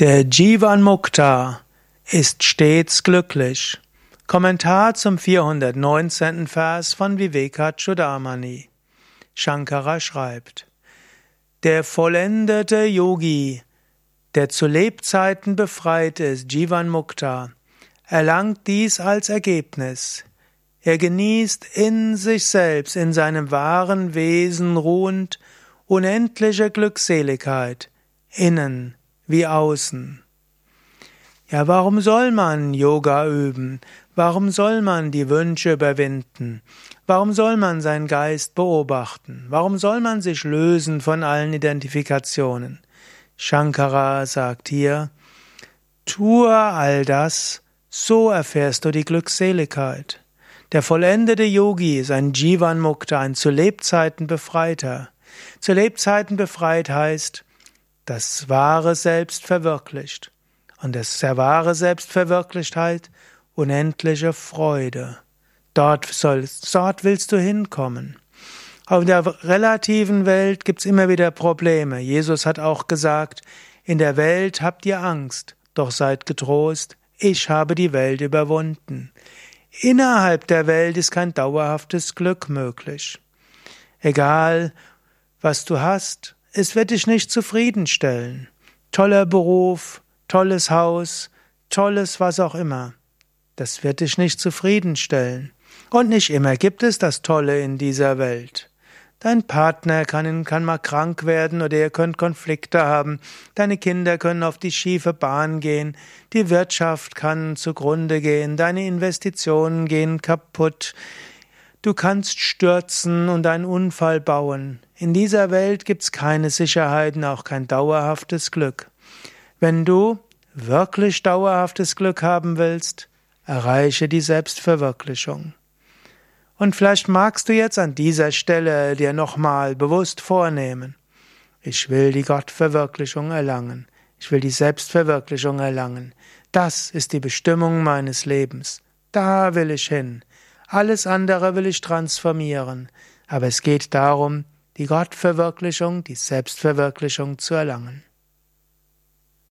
Der Jivan Mukta ist stets glücklich. Kommentar zum 419. Vers von Vivekachudamani. Shankara schreibt: Der vollendete Yogi, der zu Lebzeiten befreit ist, Jivan Mukta, erlangt dies als Ergebnis. Er genießt in sich selbst, in seinem wahren Wesen ruhend, unendliche Glückseligkeit, innen wie außen. Ja, warum soll man Yoga üben? Warum soll man die Wünsche überwinden? Warum soll man seinen Geist beobachten? Warum soll man sich lösen von allen Identifikationen? Shankara sagt hier, tue all das, so erfährst du die Glückseligkeit. Der vollendete Yogi ist ein Jivan Mukta, ein zu Lebzeiten Befreiter. Zu Lebzeiten befreit heißt, das wahre Selbst verwirklicht. Und das wahre Selbstverwirklichtheit unendliche Freude. Dort, sollst, dort willst du hinkommen. Auf der relativen Welt gibt's immer wieder Probleme. Jesus hat auch gesagt, in der Welt habt ihr Angst, doch seid getrost, ich habe die Welt überwunden. Innerhalb der Welt ist kein dauerhaftes Glück möglich. Egal, was du hast, es wird dich nicht zufriedenstellen. Toller Beruf, tolles Haus, tolles was auch immer. Das wird dich nicht zufriedenstellen. Und nicht immer gibt es das Tolle in dieser Welt. Dein Partner kann, kann mal krank werden oder ihr könnt Konflikte haben. Deine Kinder können auf die schiefe Bahn gehen. Die Wirtschaft kann zugrunde gehen. Deine Investitionen gehen kaputt. Du kannst stürzen und einen Unfall bauen. In dieser Welt gibt's keine Sicherheiten, auch kein dauerhaftes Glück. Wenn du wirklich dauerhaftes Glück haben willst, erreiche die Selbstverwirklichung. Und vielleicht magst du jetzt an dieser Stelle dir nochmal bewusst vornehmen, ich will die Gottverwirklichung erlangen, ich will die Selbstverwirklichung erlangen, das ist die Bestimmung meines Lebens, da will ich hin. Alles andere will ich transformieren. Aber es geht darum, die Gottverwirklichung, die Selbstverwirklichung zu erlangen.